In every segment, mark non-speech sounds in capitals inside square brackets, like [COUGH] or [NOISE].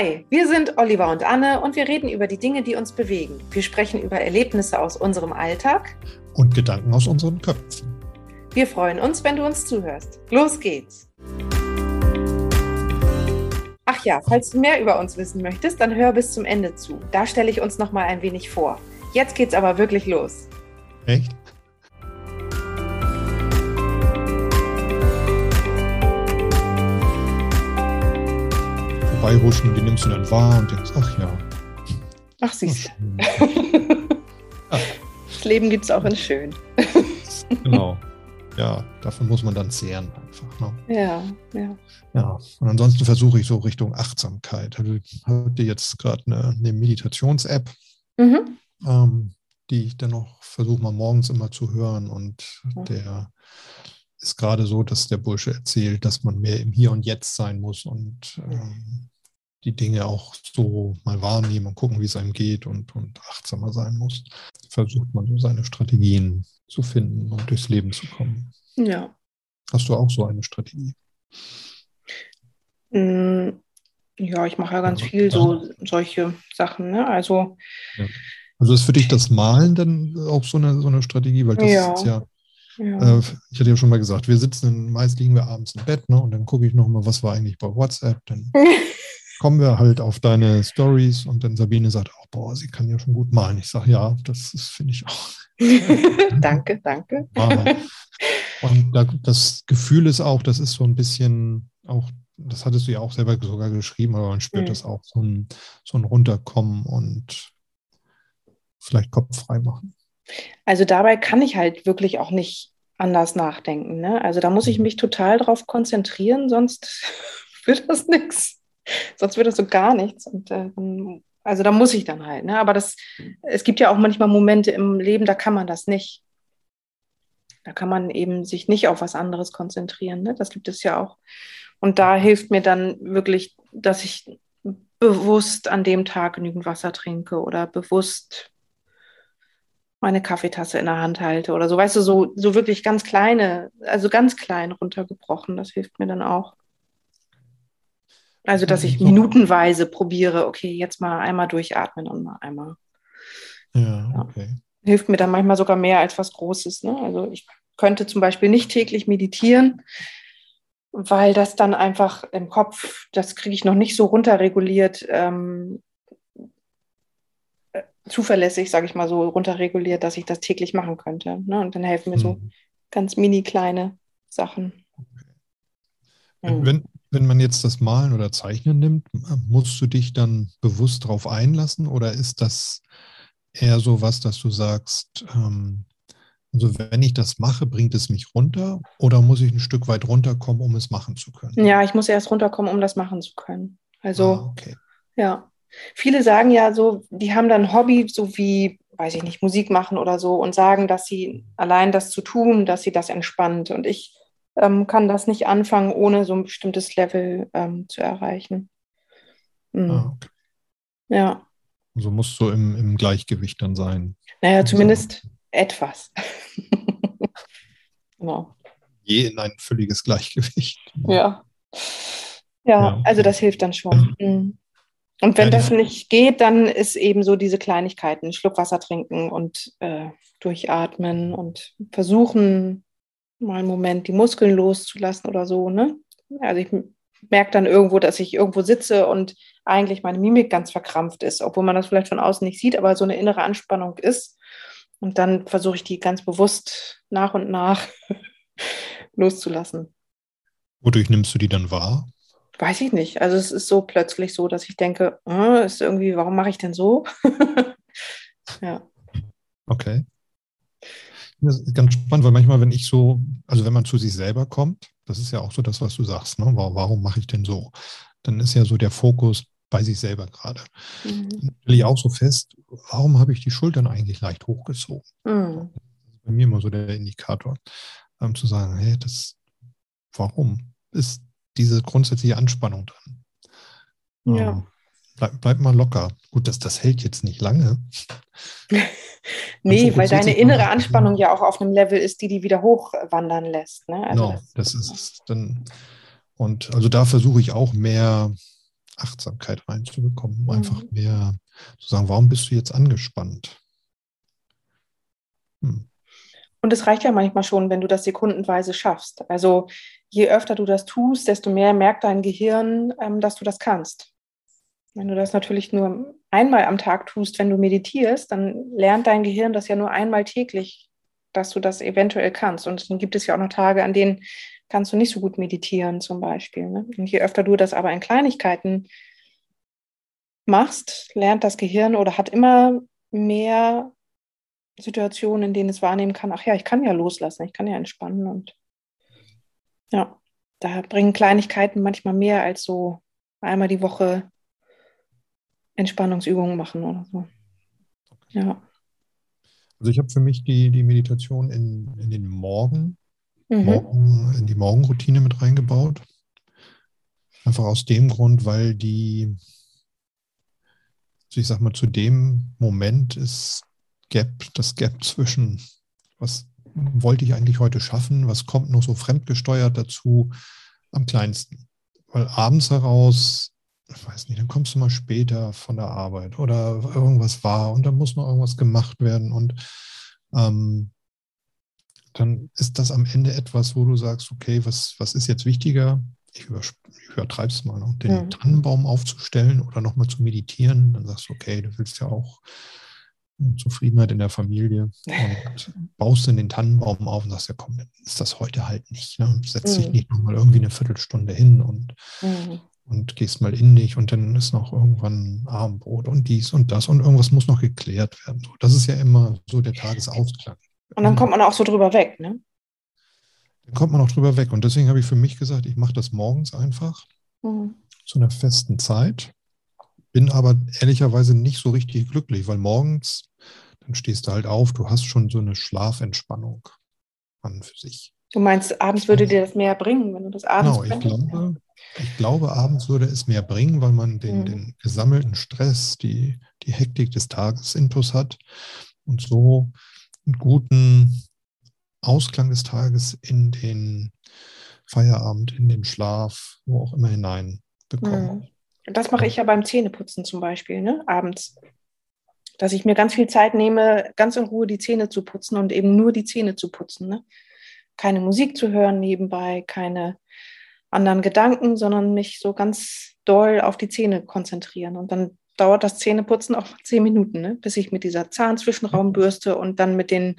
Hi, wir sind Oliver und Anne und wir reden über die Dinge, die uns bewegen. Wir sprechen über Erlebnisse aus unserem Alltag und Gedanken aus unseren Köpfen. Wir freuen uns, wenn du uns zuhörst. Los geht's! Ach ja, falls du mehr über uns wissen möchtest, dann hör bis zum Ende zu. Da stelle ich uns noch mal ein wenig vor. Jetzt geht's aber wirklich los. Echt? Vorbeihuschen, die nimmst du dann wahr und denkst, ach ja. Ach, siehst [LAUGHS] Das Leben gibt es auch in schön. [LAUGHS] genau. Ja, davon muss man dann zehren einfach. Ne? Ja, ja. Ja, und ansonsten versuche ich so Richtung Achtsamkeit. Ich hatte jetzt gerade eine, eine Meditations-App, mhm. ähm, die ich dann noch versuche mal morgens immer zu hören und mhm. der ist gerade so, dass der Bursche erzählt, dass man mehr im Hier und Jetzt sein muss und ähm, die Dinge auch so mal wahrnehmen und gucken, wie es einem geht und, und achtsamer sein muss. Versucht man so seine Strategien zu finden und durchs Leben zu kommen. Ja. Hast du auch so eine Strategie? Mm, ja, ich mache ja ganz viel so solche Sachen. Ne? Also, ja. also ist für dich das Malen dann auch so eine, so eine Strategie? Weil das ja. ist ja ja. Äh, ich hatte ja schon mal gesagt, wir sitzen, meist liegen wir abends im Bett, ne? Und dann gucke ich nochmal, was war eigentlich bei WhatsApp. Dann [LAUGHS] kommen wir halt auf deine Stories und dann Sabine sagt auch, boah, sie kann ja schon gut malen. Ich sage, ja, das finde ich auch. [LAUGHS] danke, danke. [LAUGHS] Und das Gefühl ist auch, das ist so ein bisschen auch, das hattest du ja auch selber sogar geschrieben, aber man spürt mhm. das auch, so ein, so ein Runterkommen und vielleicht Kopf frei machen. Also dabei kann ich halt wirklich auch nicht anders nachdenken. Ne? Also da muss ich mhm. mich total drauf konzentrieren, sonst [LAUGHS] wird das nichts. Sonst wird das so gar nichts. Und äh, also da muss ich dann halt. Ne? Aber das, es gibt ja auch manchmal Momente im Leben, da kann man das nicht. Da kann man eben sich nicht auf was anderes konzentrieren. Ne? Das gibt es ja auch. Und da hilft mir dann wirklich, dass ich bewusst an dem Tag genügend Wasser trinke oder bewusst meine Kaffeetasse in der Hand halte oder so. Weißt du, so, so wirklich ganz kleine, also ganz klein runtergebrochen. Das hilft mir dann auch. Also, dass ich minutenweise probiere, okay, jetzt mal einmal durchatmen und mal einmal. Ja, okay. Ja. Hilft mir dann manchmal sogar mehr als was Großes. Ne? Also, ich könnte zum Beispiel nicht täglich meditieren, weil das dann einfach im Kopf, das kriege ich noch nicht so runterreguliert, ähm, äh, zuverlässig, sage ich mal so, runterreguliert, dass ich das täglich machen könnte. Ne? Und dann helfen mir mhm. so ganz mini kleine Sachen. Okay. Mhm. Wenn, wenn man jetzt das Malen oder Zeichnen nimmt, musst du dich dann bewusst darauf einlassen oder ist das eher so was, dass du sagst, ähm, also wenn ich das mache, bringt es mich runter oder muss ich ein Stück weit runterkommen, um es machen zu können? Ja, ich muss erst runterkommen, um das machen zu können. Also, ah, okay. ja. Viele sagen ja so, die haben dann ein Hobby, so wie, weiß ich nicht, Musik machen oder so und sagen, dass sie allein das zu tun, dass sie das entspannt. Und ich ähm, kann das nicht anfangen, ohne so ein bestimmtes Level ähm, zu erreichen. Mhm. Ah, okay. Ja. Also musst du im, im Gleichgewicht dann sein. Naja, also zumindest etwas. [LAUGHS] genau. Je in ein völliges Gleichgewicht. Ja. Ja, ja also das hilft dann schon. Mhm. Und wenn ja, das nicht geht, dann ist eben so diese Kleinigkeiten, Schluck Wasser trinken und äh, durchatmen und versuchen, mal einen Moment die Muskeln loszulassen oder so. Ne? Also ich merke dann irgendwo, dass ich irgendwo sitze und eigentlich meine Mimik ganz verkrampft ist, obwohl man das vielleicht von außen nicht sieht, aber so eine innere Anspannung ist. Und dann versuche ich die ganz bewusst nach und nach [LAUGHS] loszulassen. Wodurch nimmst du die dann wahr? Weiß ich nicht. Also es ist so plötzlich so, dass ich denke, äh, ist irgendwie, warum mache ich denn so? [LAUGHS] ja. Okay. Das ist ganz spannend, weil manchmal, wenn ich so, also wenn man zu sich selber kommt, das ist ja auch so das, was du sagst, ne? warum, mache ich denn so? Dann ist ja so der Fokus bei sich selber gerade. Mhm. Dann stelle ich auch so fest, warum habe ich die Schultern eigentlich leicht hochgezogen? Mhm. Das ist bei mir immer so der Indikator, ähm, zu sagen, hey, das, warum ist diese grundsätzliche Anspannung dran? Ja. Ähm, bleib, bleib mal locker. Gut, das, das hält jetzt nicht lange. [LAUGHS] nee, weil deine innere Anspannung ja auch auf einem Level ist, die die wieder hochwandern lässt. Ne? Also genau, das, das ist dann. Und also da versuche ich auch mehr Achtsamkeit reinzubekommen, um mhm. einfach mehr zu sagen, warum bist du jetzt angespannt? Hm. Und es reicht ja manchmal schon, wenn du das sekundenweise schaffst. Also je öfter du das tust, desto mehr merkt dein Gehirn, ähm, dass du das kannst. Wenn du das natürlich nur einmal am Tag tust, wenn du meditierst, dann lernt dein Gehirn das ja nur einmal täglich, dass du das eventuell kannst. Und dann gibt es ja auch noch Tage, an denen kannst du nicht so gut meditieren zum Beispiel. Ne? Und je öfter du das aber in Kleinigkeiten machst, lernt das Gehirn oder hat immer mehr Situationen, in denen es wahrnehmen kann, ach ja, ich kann ja loslassen, ich kann ja entspannen. Und ja, da bringen Kleinigkeiten manchmal mehr als so einmal die Woche Entspannungsübungen machen oder so. Ja. Also ich habe für mich die, die Meditation in, in den Morgen, mhm. Morgen, in die Morgenroutine mit reingebaut. Einfach aus dem Grund, weil die, also ich sag mal, zu dem Moment ist Gap, das Gap zwischen, was wollte ich eigentlich heute schaffen, was kommt noch so fremdgesteuert dazu, am kleinsten. Weil abends heraus, ich weiß nicht, dann kommst du mal später von der Arbeit oder irgendwas war und dann muss noch irgendwas gemacht werden und ähm, dann ist das am Ende etwas, wo du sagst, okay, was, was ist jetzt wichtiger? Ich, übertreibe es mal, noch, den mhm. Tannenbaum aufzustellen oder nochmal zu meditieren. Dann sagst du, okay, du willst ja auch Zufriedenheit in der Familie und [LAUGHS] baust dann den Tannenbaum auf und sagst, ja komm, ist das heute halt nicht. Ne? Setz dich mhm. nicht nochmal irgendwie eine Viertelstunde hin und, mhm. und gehst mal in dich und dann ist noch irgendwann Abendbrot und dies und das und irgendwas muss noch geklärt werden. So, das ist ja immer so der Tagesausklang. Und dann kommt man auch so drüber weg, ne? Dann kommt man auch drüber weg. Und deswegen habe ich für mich gesagt, ich mache das morgens einfach mhm. zu einer festen Zeit. Bin aber ehrlicherweise nicht so richtig glücklich, weil morgens dann stehst du halt auf, du hast schon so eine Schlafentspannung an für sich. Du meinst, abends würde dir das mehr bringen, wenn du das abends Genau, ich glaube, ich glaube, abends würde es mehr bringen, weil man den, mhm. den gesammelten Stress, die, die Hektik des Tages intus hat und so einen guten Ausklang des Tages in den Feierabend, in den Schlaf, wo auch immer hinein bekommt. Mhm. Das mache ich ja beim Zähneputzen zum Beispiel, ne? abends dass ich mir ganz viel Zeit nehme, ganz in Ruhe die Zähne zu putzen und eben nur die Zähne zu putzen. Ne? Keine Musik zu hören nebenbei, keine anderen Gedanken, sondern mich so ganz doll auf die Zähne konzentrieren. Und dann dauert das Zähneputzen auch zehn Minuten, ne? bis ich mit dieser Zahnzwischenraumbürste und dann mit den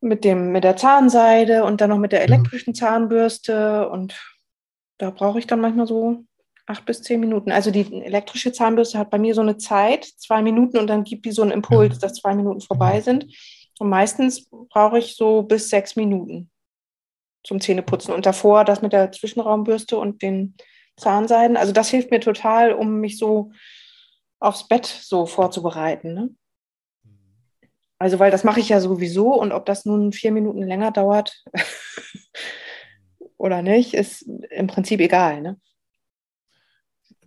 mit dem mit der Zahnseide und dann noch mit der elektrischen Zahnbürste und da brauche ich dann manchmal so acht bis zehn Minuten. Also die elektrische Zahnbürste hat bei mir so eine Zeit, zwei Minuten, und dann gibt die so einen Impuls, dass zwei Minuten vorbei sind. Und meistens brauche ich so bis sechs Minuten zum Zähneputzen. Und davor das mit der Zwischenraumbürste und den Zahnseiden. Also das hilft mir total, um mich so aufs Bett so vorzubereiten. Ne? Also, weil das mache ich ja sowieso und ob das nun vier Minuten länger dauert [LAUGHS] oder nicht, ist im Prinzip egal. Ne?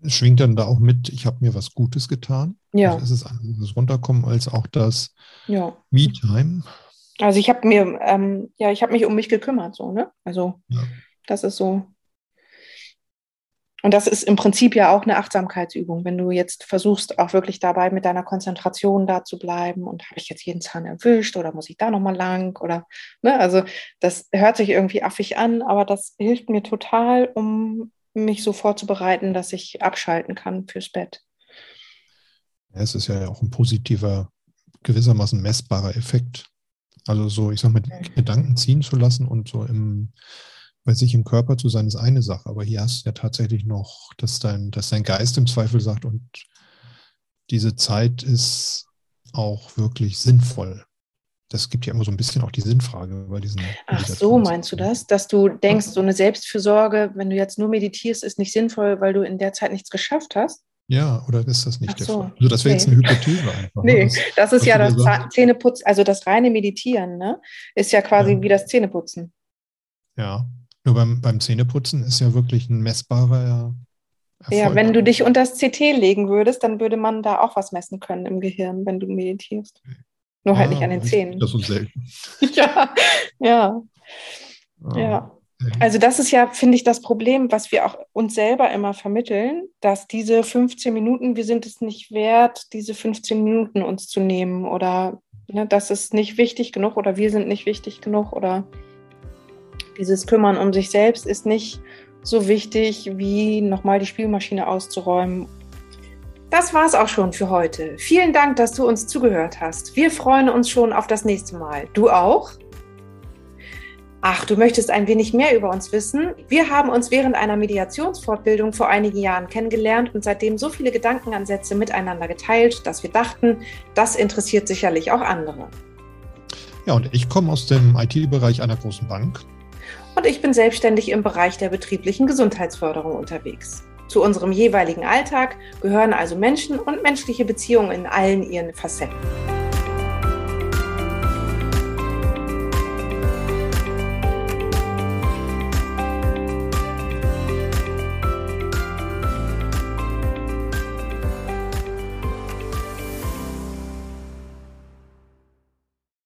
Schwingt dann da auch mit, ich habe mir was Gutes getan. Ja. Also ist es das Runterkommen als auch das ja. Me-Time. Also ich habe mir, ähm, ja, ich habe mich um mich gekümmert, so, ne? Also ja. das ist so. Und das ist im Prinzip ja auch eine Achtsamkeitsübung, wenn du jetzt versuchst, auch wirklich dabei mit deiner Konzentration da zu bleiben und habe ich jetzt jeden Zahn erwischt oder muss ich da nochmal lang oder, ne, also das hört sich irgendwie affig an, aber das hilft mir total, um mich so vorzubereiten, dass ich abschalten kann fürs Bett. Ja, es ist ja auch ein positiver, gewissermaßen messbarer Effekt. Also so, ich sag mal, okay. Gedanken ziehen zu lassen und so im, bei sich im Körper zu sein, ist eine Sache. Aber hier hast du ja tatsächlich noch, dass dein, dass dein Geist im Zweifel sagt, und diese Zeit ist auch wirklich sinnvoll das gibt ja immer so ein bisschen auch die Sinnfrage bei diesen. Ach so, meinst du das? Dass du denkst, so eine Selbstfürsorge, wenn du jetzt nur meditierst, ist nicht sinnvoll, weil du in der Zeit nichts geschafft hast? Ja, oder ist das nicht Ach der so. Fall? Also das wäre nee. jetzt eine Hypothese einfach. Ne? nee, das, das ist ja das Zähneputz, also das reine Meditieren, ne? Ist ja quasi ja. wie das Zähneputzen. Ja, nur beim, beim Zähneputzen ist ja wirklich ein messbarer Erfolg. Ja, wenn du dich unter das CT legen würdest, dann würde man da auch was messen können im Gehirn, wenn du meditierst. Nur halt ah, nicht an den Zähnen. Das so selten. [LAUGHS] ja, ja. Ah. Ja. Also das ist ja, finde ich, das Problem, was wir auch uns selber immer vermitteln, dass diese 15 Minuten, wir sind es nicht wert, diese 15 Minuten uns zu nehmen oder ne, das ist nicht wichtig genug oder wir sind nicht wichtig genug oder dieses Kümmern um sich selbst ist nicht so wichtig, wie nochmal die Spielmaschine auszuräumen. Das war es auch schon für heute. Vielen Dank, dass du uns zugehört hast. Wir freuen uns schon auf das nächste Mal. Du auch? Ach, du möchtest ein wenig mehr über uns wissen? Wir haben uns während einer Mediationsfortbildung vor einigen Jahren kennengelernt und seitdem so viele Gedankenansätze miteinander geteilt, dass wir dachten, das interessiert sicherlich auch andere. Ja, und ich komme aus dem IT-Bereich einer großen Bank. Und ich bin selbstständig im Bereich der betrieblichen Gesundheitsförderung unterwegs. Zu unserem jeweiligen Alltag gehören also Menschen und menschliche Beziehungen in allen ihren Facetten.